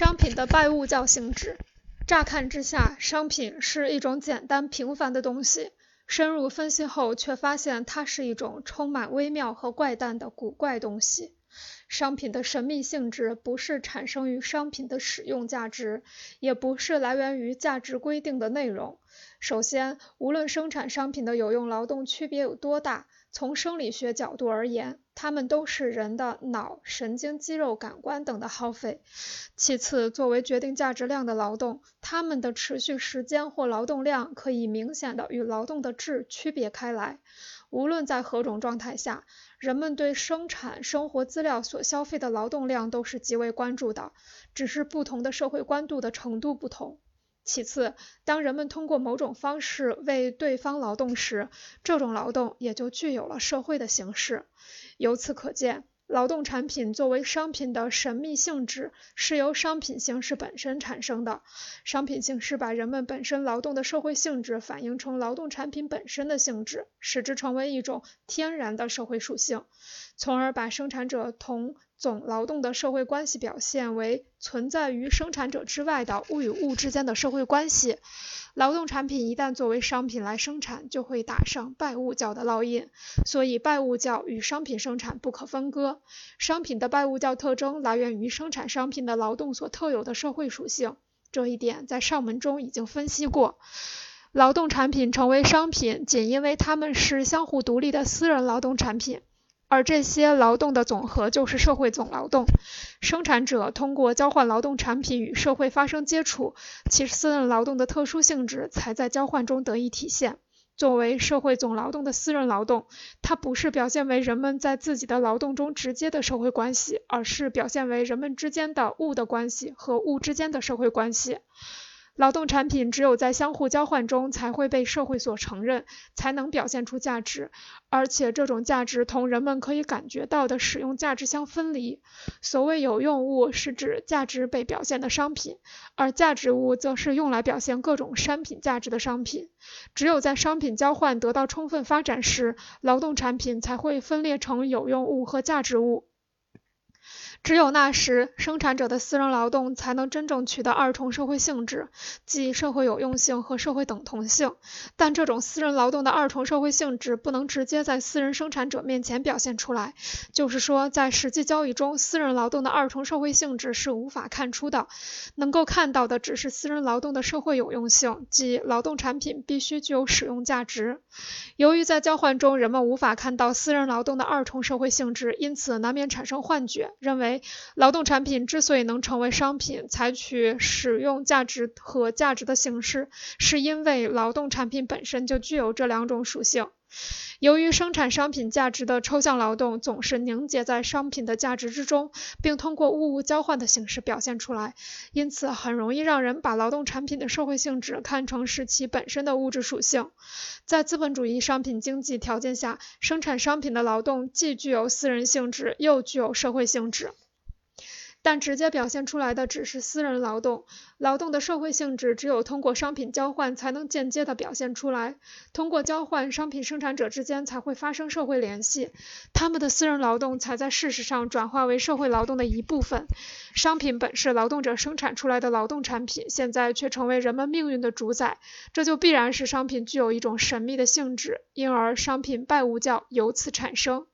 商品的拜物教性质。乍看之下，商品是一种简单平凡的东西，深入分析后却发现它是一种充满微妙和怪诞的古怪东西。商品的神秘性质不是产生于商品的使用价值，也不是来源于价值规定的内容。首先，无论生产商品的有用劳动区别有多大，从生理学角度而言，它们都是人的脑、神经、肌肉、感官等的耗费。其次，作为决定价值量的劳动，它们的持续时间或劳动量可以明显的与劳动的质区别开来。无论在何种状态下，人们对生产生活资料所消费的劳动量都是极为关注的，只是不同的社会关注的程度不同。其次，当人们通过某种方式为对方劳动时，这种劳动也就具有了社会的形式。由此可见，劳动产品作为商品的神秘性质是由商品形式本身产生的。商品形式把人们本身劳动的社会性质反映成劳动产品本身的性质，使之成为一种天然的社会属性，从而把生产者同总劳动的社会关系表现为存在于生产者之外的物与物之间的社会关系。劳动产品一旦作为商品来生产，就会打上拜物教的烙印，所以拜物教与商品生产不可分割。商品的拜物教特征来源于生产商品的劳动所特有的社会属性，这一点在上文中已经分析过。劳动产品成为商品，仅因为它们是相互独立的私人劳动产品。而这些劳动的总和就是社会总劳动。生产者通过交换劳动产品与社会发生接触，其私人劳动的特殊性质才在交换中得以体现。作为社会总劳动的私人劳动，它不是表现为人们在自己的劳动中直接的社会关系，而是表现为人们之间的物的关系和物之间的社会关系。劳动产品只有在相互交换中才会被社会所承认，才能表现出价值，而且这种价值同人们可以感觉到的使用价值相分离。所谓有用物，是指价值被表现的商品，而价值物则是用来表现各种商品价值的商品。只有在商品交换得到充分发展时，劳动产品才会分裂成有用物和价值物。只有那时，生产者的私人劳动才能真正取得二重社会性质，即社会有用性和社会等同性。但这种私人劳动的二重社会性质不能直接在私人生产者面前表现出来，就是说，在实际交易中，私人劳动的二重社会性质是无法看出的。能够看到的只是私人劳动的社会有用性，即劳动产品必须具有使用价值。由于在交换中人们无法看到私人劳动的二重社会性质，因此难免产生幻觉，认为。劳动产品之所以能成为商品，采取使用价值和价值的形式，是因为劳动产品本身就具有这两种属性。由于生产商品价值的抽象劳动总是凝结在商品的价值之中，并通过物物交换的形式表现出来，因此很容易让人把劳动产品的社会性质看成是其本身的物质属性。在资本主义商品经济条件下，生产商品的劳动既具有私人性质，又具有社会性质。但直接表现出来的只是私人劳动，劳动的社会性质只有通过商品交换才能间接的表现出来。通过交换，商品生产者之间才会发生社会联系，他们的私人劳动才在事实上转化为社会劳动的一部分。商品本是劳动者生产出来的劳动产品，现在却成为人们命运的主宰，这就必然使商品具有一种神秘的性质，因而商品拜物教由此产生。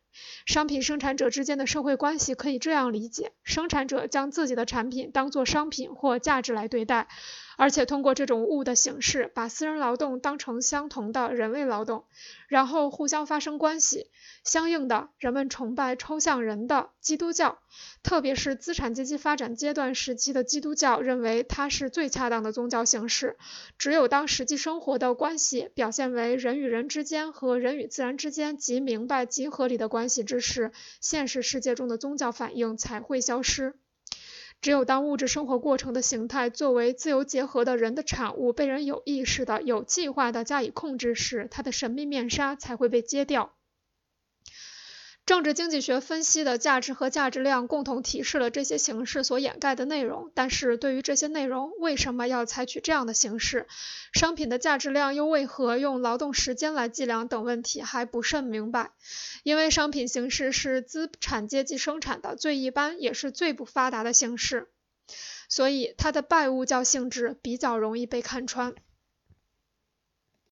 商品生产者之间的社会关系可以这样理解：生产者将自己的产品当作商品或价值来对待，而且通过这种物的形式，把私人劳动当成相同的人类劳动，然后互相发生关系。相应的，人们崇拜抽象人的基督教，特别是资产阶级发展阶段时期的基督教，认为它是最恰当的宗教形式。只有当实际生活的关系表现为人与人之间和人与自然之间极明白极合理的关系之时，现实世界中的宗教反应才会消失。只有当物质生活过程的形态作为自由结合的人的产物被人有意识的、有计划的加以控制时，它的神秘面纱才会被揭掉。政治经济学分析的价值和价值量共同提示了这些形式所掩盖的内容，但是对于这些内容为什么要采取这样的形式，商品的价值量又为何用劳动时间来计量等问题还不甚明白。因为商品形式是资产阶级生产的最一般也是最不发达的形式。所以它的拜物教性质比较容易被看穿。